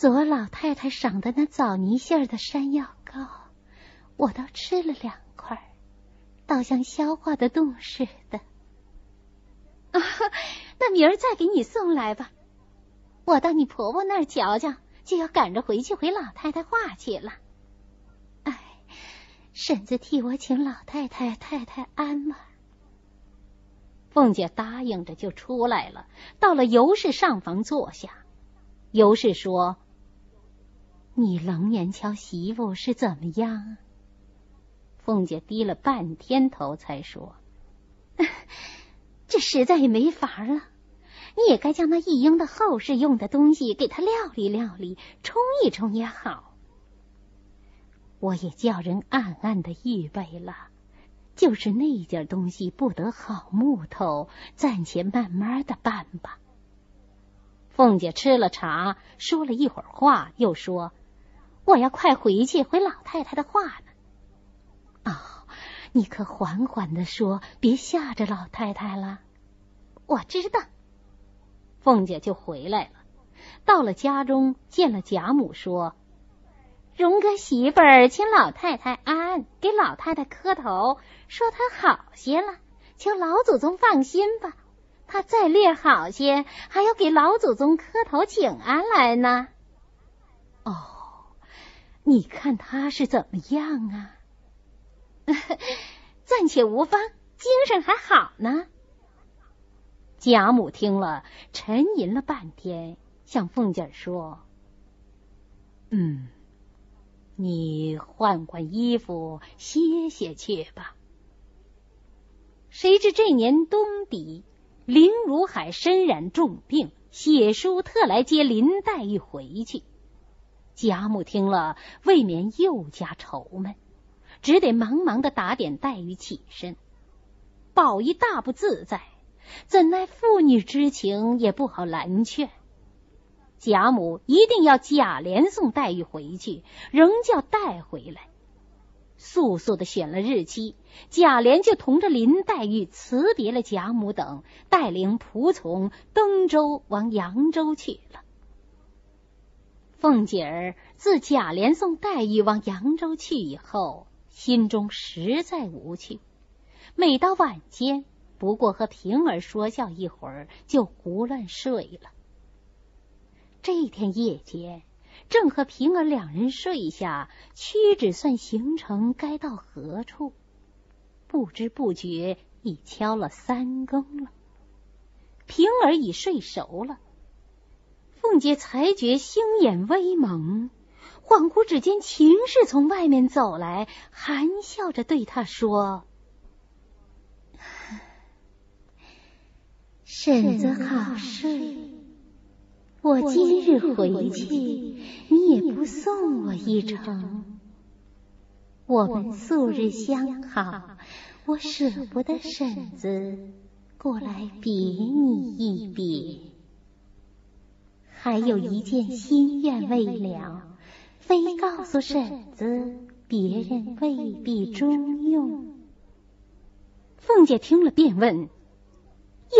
左老太太赏的那枣泥馅儿的山药糕，我都吃了两块，倒像消化的动似的。啊，那明儿再给你送来吧。我到你婆婆那儿瞧瞧，就要赶着回去回老太太话去了。哎，婶子替我请老太太太太安吧。凤姐答应着就出来了，到了尤氏上房坐下。尤氏说：“你冷眼瞧媳妇是怎么样？”凤姐低了半天头，才说：“ 这实在也没法了。你也该将那一应的后事用的东西给他料理料理，冲一冲也好。我也叫人暗暗的预备了。”就是那件东西不得好木头，暂且慢慢的办吧。凤姐吃了茶，说了一会儿话，又说：“我要快回去回老太太的话呢。”哦，你可缓缓的说，别吓着老太太了。我知道。凤姐就回来了，到了家中，见了贾母，说。荣哥媳妇儿请老太太安，给老太太磕头，说她好些了，求老祖宗放心吧。她再略好些，还要给老祖宗磕头请安来呢。哦，你看他是怎么样啊？暂且无妨，精神还好呢。贾母听了，沉吟了半天，向凤姐说：“嗯。”你换换衣服，歇歇去吧。谁知这年冬底，林如海身染重病，写书特来接林黛玉回去。贾母听了，未免又加愁闷，只得忙忙的打点黛玉起身。宝玉大不自在，怎奈父女之情，也不好拦劝。贾母一定要贾琏送黛玉回去，仍叫带回来。速速的选了日期，贾琏就同着林黛玉辞别了贾母等，带领仆从登舟往扬州去了。凤姐儿自贾琏送黛玉往扬州去以后，心中实在无趣。每到晚间，不过和平儿说笑一会儿，就胡乱睡了。这天夜间，正和平儿两人睡下，屈指算行程该到何处，不知不觉已敲了三更了。平儿已睡熟了，凤姐才觉星眼微蒙，恍惚只见秦氏从外面走来，含笑着对她说：“婶子好睡。”我今日回去，你也不送我一程。我们素日相好，我舍不得婶子过来别你一别。还有一件心愿未了，非告诉婶子，别人未必中用。凤姐听了，便问：“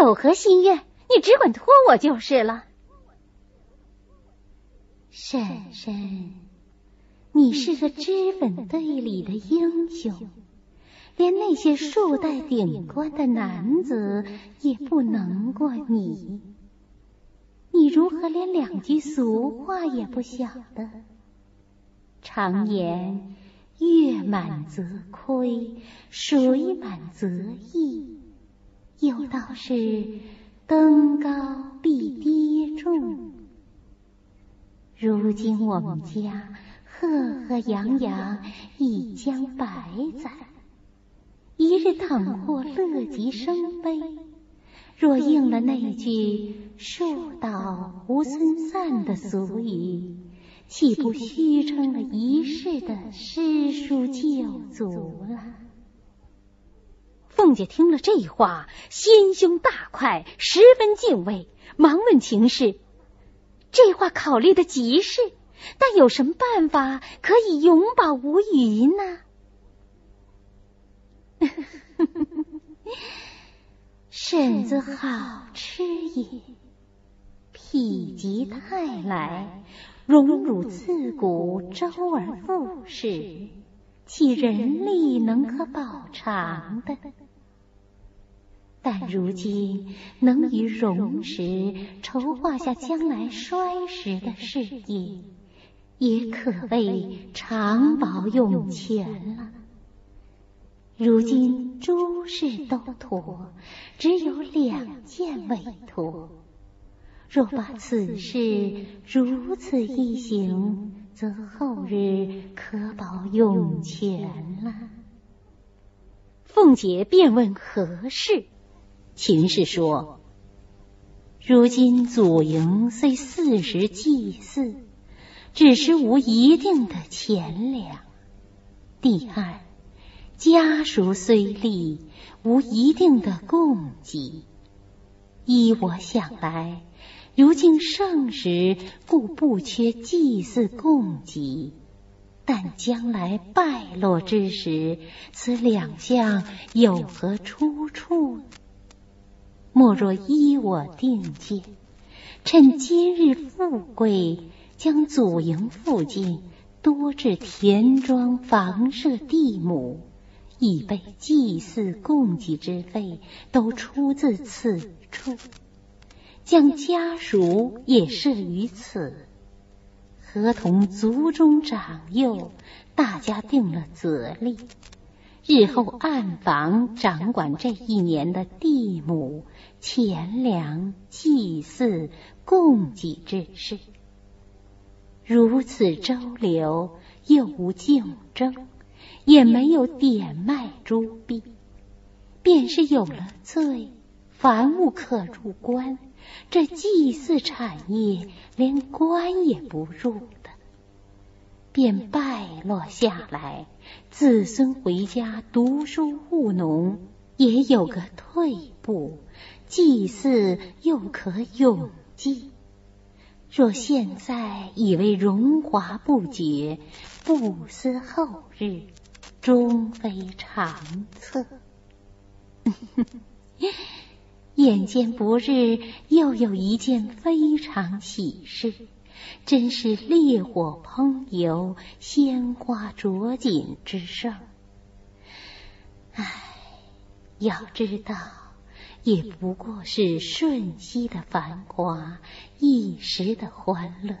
有何心愿？你只管托我就是了。”婶婶，你是个脂粉队里的英雄，连那些数代顶冠的男子也不能过你。如何连两句俗话也不晓得？常言月满则亏，水满则溢，有道是登高必跌重。如今我们家赫赫扬扬一江百载，一日倘或乐极生悲，若应了那句“树倒猢狲散”的俗语，岂不虚称了一世的诗书旧族了？凤姐听了这话，心胸大快，十分敬畏，忙问情氏。这话考虑的极是，但有什么办法可以永保无虞呢？婶子好吃也，否极泰来，荣辱自古周而复始，岂人力能可保长的？但如今能以荣时筹划下将来衰时的事业，也可谓长保永全了。如今诸事都妥，只有两件未妥。若把此事如此一行，则后日可保永全了。凤姐便问何事？秦氏说：“如今祖营虽四时祭祀，只是无一定的钱粮。第二，家属虽立，无一定的供给。依我想来，如今盛时，故不缺祭祀供给。但将来败落之时，此两项有何出处？”莫若依我定见，趁今日富贵，将祖营附近多置田庄、房舍、地亩，以备祭祀供给之费，都出自此处。将家属也设于此，合同族中长幼，大家定了则例。日后暗房掌管这一年的地亩、钱粮、祭祀、供给之事，如此周流，又无竞争，也没有典卖珠币，便是有了罪，凡物可入关，这祭祀产业连官也不入的。便败落下来，子孙回家读书务农，也有个退步；祭祀又可永继。若现在以为荣华不绝，不思后日，终非长策。眼见不日，又有一件非常喜事。真是烈火烹油，鲜花着锦之盛。唉，要知道，也不过是瞬息的繁华，一时的欢乐，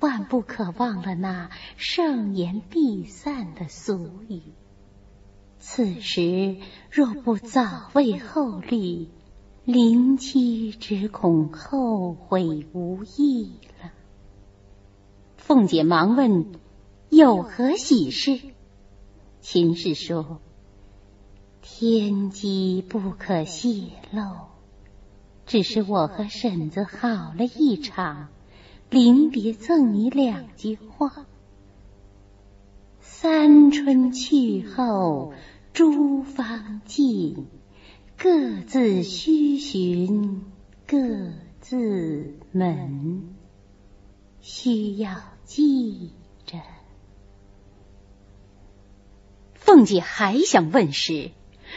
万不可忘了那盛筵必散的俗语。此时若不早为后虑，临期只恐后悔无益了。凤姐忙问：“有何喜事？”秦氏说：“天机不可泄露，只是我和婶子好了一场，临别赠你两句话：三春去后，诸芳尽，各自须寻，各自门。需要。”记着。凤姐还想问时，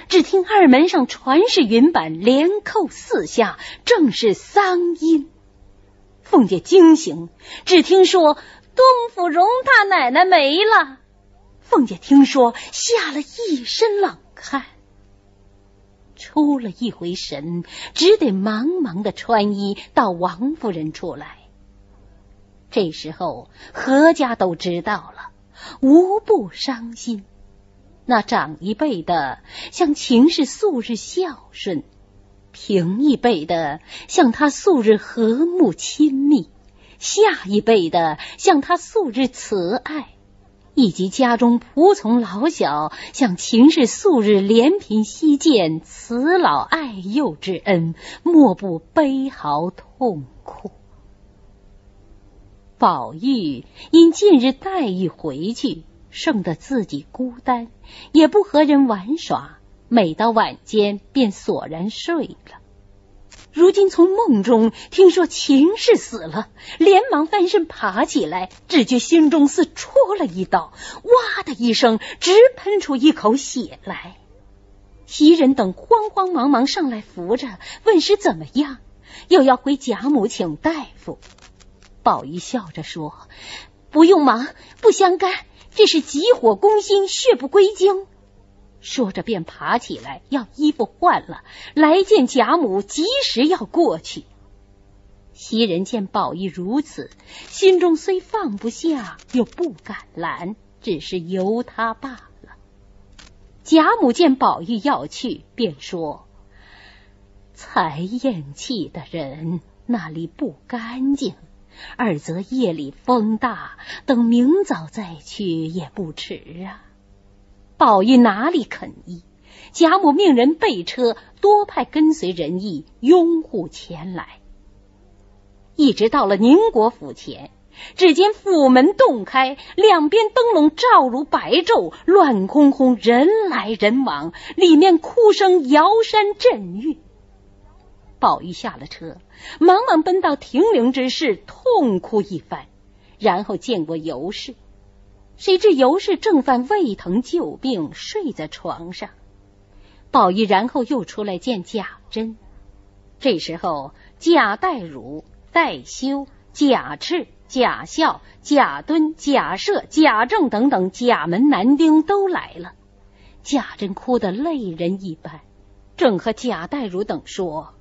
只听二门上传是云板连扣四下，正是丧音。凤姐惊醒，只听说东府荣大奶奶没了。凤姐听说，吓了一身冷汗，出了一回神，只得忙忙的穿衣到王夫人处来。这时候，何家都知道了，无不伤心。那长一辈的像秦氏素日孝顺，平一辈的像他素日和睦亲密，下一辈的像他素日慈爱，以及家中仆从老小向秦氏素日怜贫惜贱、慈老爱幼之恩，莫不悲嚎痛哭。宝玉因近日黛玉回去，剩得自己孤单，也不和人玩耍，每到晚间便索然睡了。如今从梦中听说秦氏死了，连忙翻身爬起来，只觉心中似戳了一刀，哇的一声，直喷出一口血来。袭人等慌慌忙忙上来扶着，问是怎么样，又要回贾母请大夫。宝玉笑着说：“不用忙，不相干，这是急火攻心，血不归经。”说着便爬起来要衣服换了，来见贾母，及时要过去。袭人见宝玉如此，心中虽放不下，又不敢拦，只是由他罢了。贾母见宝玉要去，便说：“才咽气的人那里不干净，二则夜里风大，等明早再去也不迟啊。”宝玉哪里肯依？贾母命人备车，多派跟随人役拥护前来。一直到了宁国府前，只见府门洞开，两边灯笼照如白昼，乱哄哄，人来人往，里面哭声摇山震岳。宝玉下了车，忙忙奔到停灵之事，痛哭一番，然后见过尤氏，谁知尤氏正犯胃疼旧病，睡在床上。宝玉然后又出来见贾珍，这时候贾代儒。代修、贾赤、贾孝、贾敦、贾赦、贾政等等贾门男丁都来了，贾珍哭得泪人一般，正和贾代儒等说：“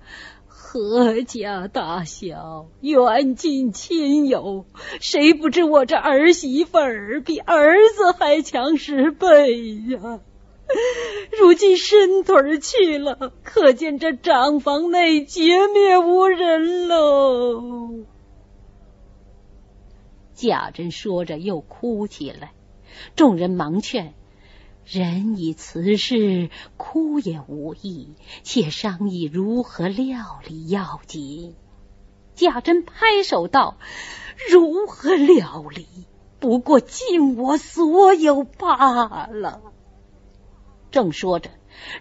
何家大小，远近亲友，谁不知我这儿媳妇儿比儿子还强十倍呀？”如今伸腿去了，可见这长房内绝灭无人喽。贾珍说着又哭起来，众人忙劝：“人已辞世，哭也无益，且商议如何料理要紧。”贾珍拍手道：“如何料理？不过尽我所有罢了。”正说着，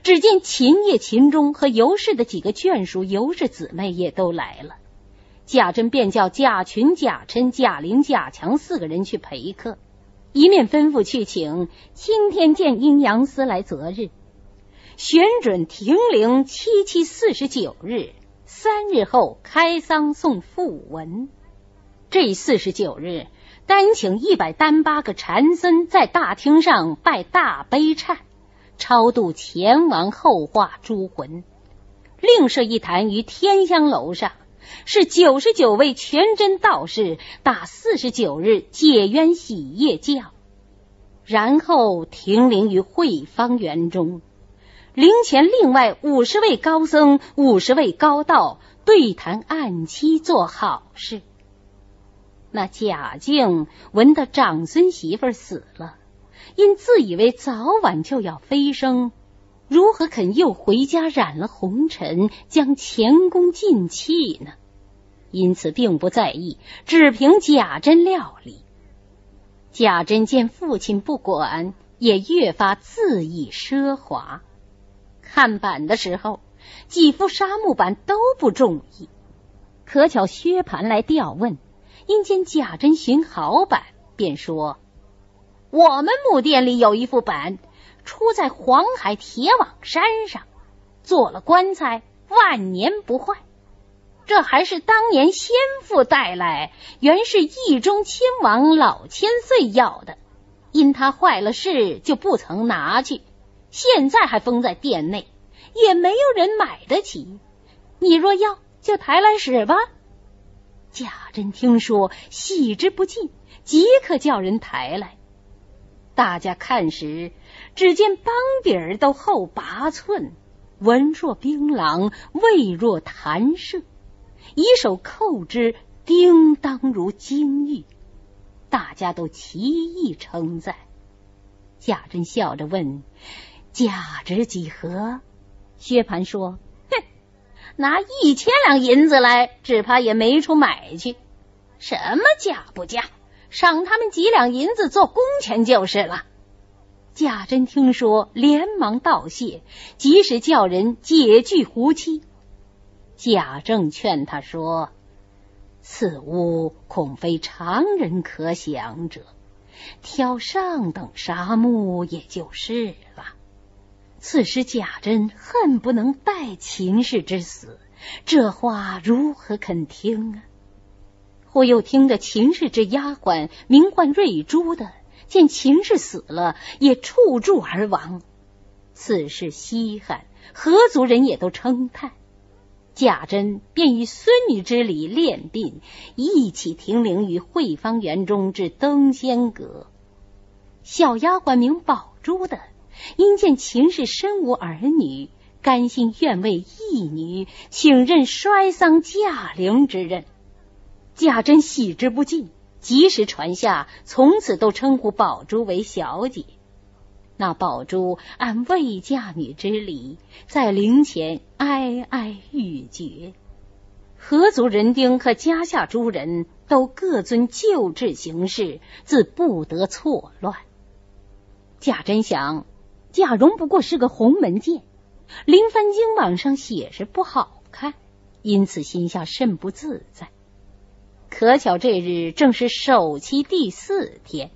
只见秦业、秦钟和尤氏的几个眷属、尤氏姊妹也都来了。贾珍便叫贾群、贾琛、贾玲、贾强四个人去陪客，一面吩咐去请青天剑阴阳司来择日，选准停灵七七四十九日，三日后开丧送讣文。这四十九日，单请一百单八个禅僧在大厅上拜大悲忏。超度前王后化诸魂，另设一坛于天香楼上，是九十九位全真道士打四十九日解冤洗业教，然后停灵于慧芳园中，灵前另外五十位高僧、五十位高道对谈案期做好事。那贾静闻得长孙媳妇死了。因自以为早晚就要飞升，如何肯又回家染了红尘，将前功尽弃呢？因此并不在意，只凭贾珍料理。贾珍见父亲不管，也越发恣意奢华。看板的时候，几副沙木板都不中意。可巧薛蟠来调问，因见贾珍寻好板，便说。我们木店里有一副板，出在黄海铁网山上，做了棺材，万年不坏。这还是当年先父带来，原是义中亲王老千岁要的，因他坏了事，就不曾拿去。现在还封在殿内，也没有人买得起。你若要，就抬来使吧。贾珍听说，喜之不尽，即刻叫人抬来。大家看时，只见帮底儿都厚八寸，纹若槟榔，味若弹射，以手扣之，叮当如金玉。大家都齐意称赞。贾珍笑着问：“价值几何？”薛蟠说：“哼，拿一千两银子来，只怕也没处买去。什么价不价？”赏他们几两银子做工钱就是了。贾珍听说，连忙道谢，及时叫人解拒胡妻。贾政劝他说：“此屋恐非常人可享者，挑上等沙木也就是了。”此时贾珍恨不能待秦氏之死，这话如何肯听啊？忽又听得秦氏之丫鬟名唤瑞珠的，见秦氏死了，也触柱而亡。此事稀罕，何族人也都称叹。贾珍便以孙女之礼炼定，一起停灵于惠芳园中至登仙阁。小丫鬟名宝珠的，因见秦氏身无儿女，甘心愿为义女，请任摔丧驾陵之任。贾珍喜之不尽，及时传下，从此都称呼宝珠为小姐。那宝珠按未嫁女之礼，在灵前哀哀欲绝。何族人丁和家下诸人都各遵旧制行事，自不得错乱。贾珍想，贾蓉不过是个鸿门剑，林凡经网上写是不好看，因此心下甚不自在。可巧这日正是首期第四天。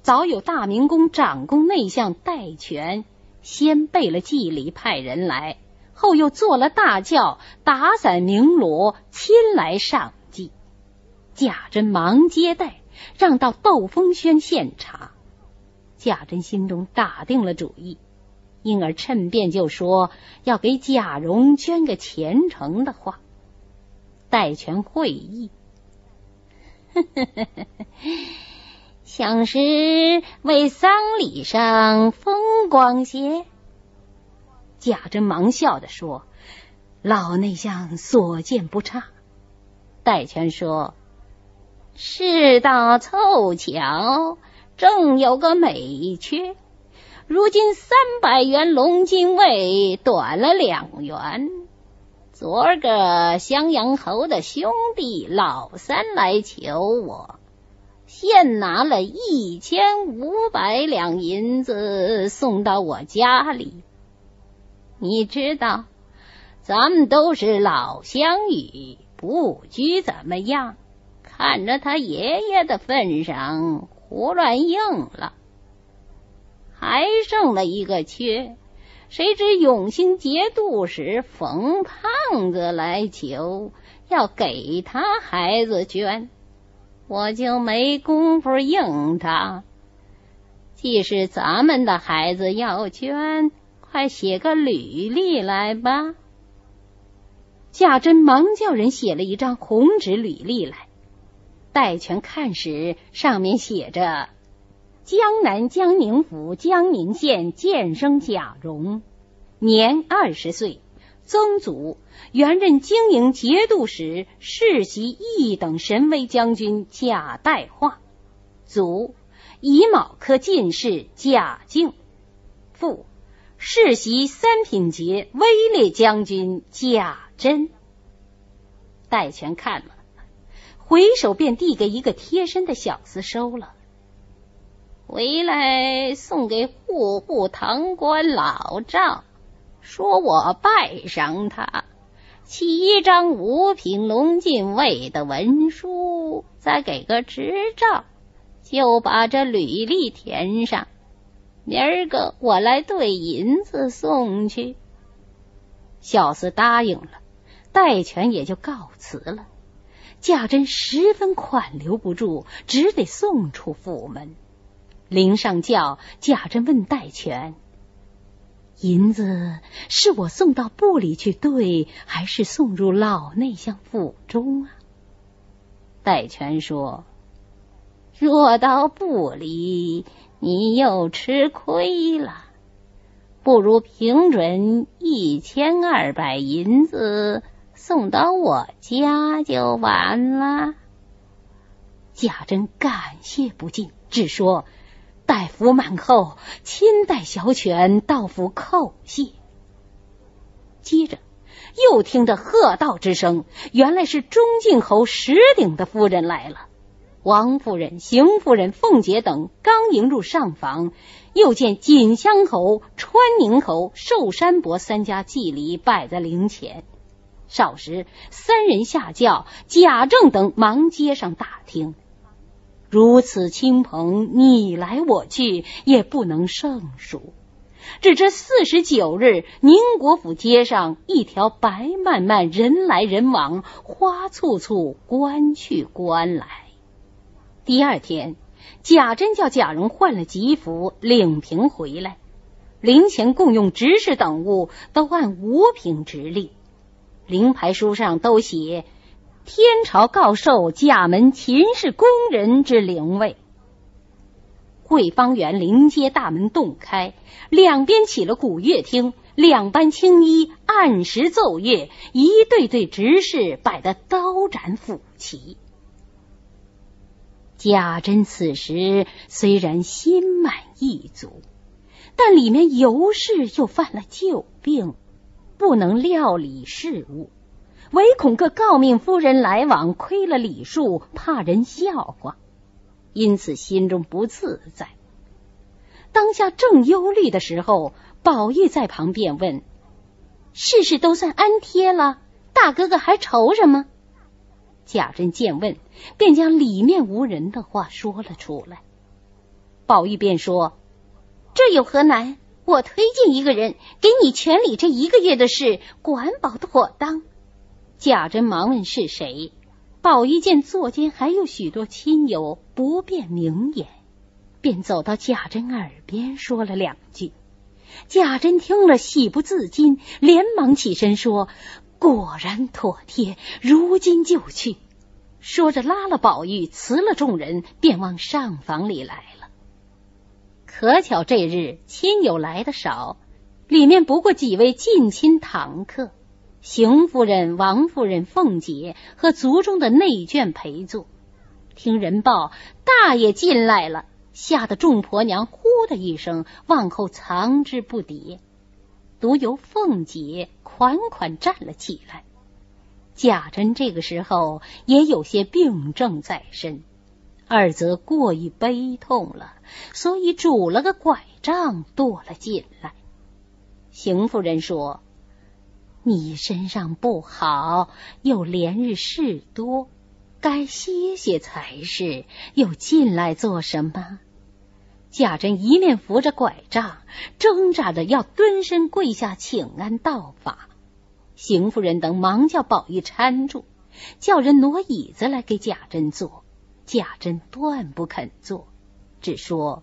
早有大明宫长宫内相戴权先备了祭礼，派人来，后又做了大轿，打伞鸣锣，亲来上祭。贾珍忙接待，让到窦风轩献茶。贾珍心中打定了主意，因而趁便就说要给贾蓉捐个虔诚的话。戴权会意。呵呵呵呵像是为丧礼上风光些。贾珍忙笑的说：“老内相所见不差。”戴权说：“世道凑巧，正有个美缺。如今三百元龙金位短了两元。昨儿个襄阳侯的兄弟老三来求我。”现拿了一千五百两银子送到我家里，你知道，咱们都是老乡语，不拘怎么样。看着他爷爷的份上，胡乱应了，还剩了一个缺。谁知永兴节度使冯胖子来求，要给他孩子捐。我就没工夫应他。既是咱们的孩子要捐，快写个履历来吧。贾珍忙叫人写了一张红纸履历来。戴权看时，上面写着：“江南江宁府江宁县建生贾蓉，年二十岁。”曾祖原任经营节度使世袭一等神威将军贾代化，祖乙卯科进士贾敬，父世袭三品节威烈将军贾珍。戴权看了，回手便递给一个贴身的小厮收了，回来送给户部堂官老赵。说我拜上他，起一张五品龙禁尉的文书，再给个执照，就把这履历填上。明儿个我来兑银子送去。小厮答应了，戴权也就告辞了。贾珍十分款留不住，只得送出府门。临上轿，贾珍问戴权。银子是我送到部里去兑，还是送入老内相府中啊？戴权说：“若到部里，你又吃亏了，不如平准一千二百银子送到我家就完了。”贾珍感谢不尽，只说。待服满后，亲带小犬到府叩谢。接着又听得喝道之声，原来是中靖侯石鼎的夫人来了。王夫人、邢夫人、凤姐等刚迎入上房，又见锦香侯、川宁侯、寿山伯三家祭礼摆在灵前。少时，三人下轿，贾政等忙接上大厅。如此亲朋，你来我去，也不能胜数。只这四十九日，宁国府街上一条白漫漫，人来人往，花簇簇，官去官来。第二天，贾珍叫贾蓉换了吉服，领平回来，陵前共用执事等物都按五品直立，灵牌书上都写天朝告授贾门秦氏工人之灵位。汇芳园临街大门洞开，两边起了鼓乐厅，两班青衣按时奏乐，一对对执事摆得刀斩斧齐。贾珍此时虽然心满意足，但里面尤氏又犯了旧病，不能料理事务，唯恐各诰命夫人来往亏了礼数，怕人笑话。因此心中不自在。当下正忧虑的时候，宝玉在旁边问：“事事都算安贴了，大哥哥还愁什么？”贾珍见问，便将里面无人的话说了出来。宝玉便说：“这有何难？我推荐一个人给你全理这一个月的事，管保妥当。”贾珍忙问是谁。宝玉见座间还有许多亲友，不便明言，便走到贾珍耳边说了两句。贾珍听了，喜不自禁，连忙起身说：“果然妥帖，如今就去。”说着拉了宝玉，辞了众人，便往上房里来了。可巧这日亲友来的少，里面不过几位近亲堂客。邢夫人、王夫人、凤姐和族中的内眷陪坐，听人报大爷进来了，吓得众婆娘呼的一声往后藏之不迭，独由凤姐款款站了起来。贾珍这个时候也有些病症在身，二则过于悲痛了，所以拄了个拐杖躲了进来。邢夫人说。你身上不好，又连日事多，该歇歇才是。又进来做什么？贾珍一面扶着拐杖，挣扎着要蹲身跪下请安道法。邢夫人等忙叫宝玉搀住，叫人挪椅子来给贾珍坐。贾珍断不肯坐，只说：“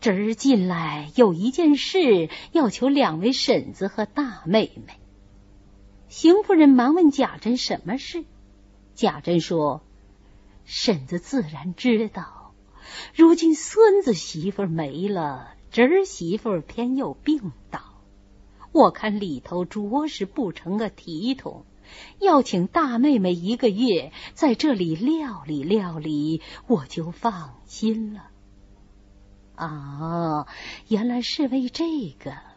侄儿进来有一件事，要求两位婶子和大妹妹。”邢夫人忙问贾珍什么事，贾珍说：“婶子自然知道，如今孙子媳妇没了，侄媳妇偏又病倒，我看里头着实不成个体统，要请大妹妹一个月在这里料理料理，我就放心了。”啊，原来是为这个。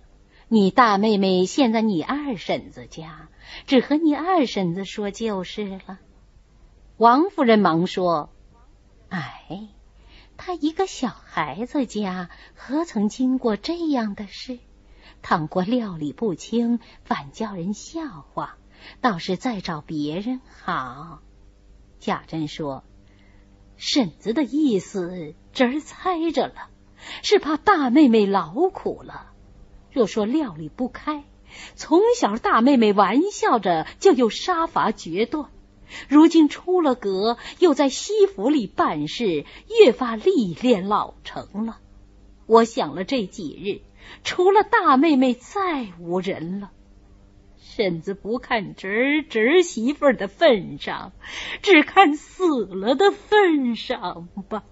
你大妹妹现在你二婶子家，只和你二婶子说就是了。王夫人忙说：“哎，她一个小孩子家，何曾经过这样的事？倘过料理不清，反叫人笑话，倒是再找别人好。”贾珍说：“婶子的意思，侄儿猜着了，是怕大妹妹劳苦了。”若说料理不开，从小大妹妹玩笑着就又杀伐决断，如今出了阁，又在西府里办事，越发历练老成了。我想了这几日，除了大妹妹，再无人了。婶子不看侄儿侄媳妇的份上，只看死了的份上吧。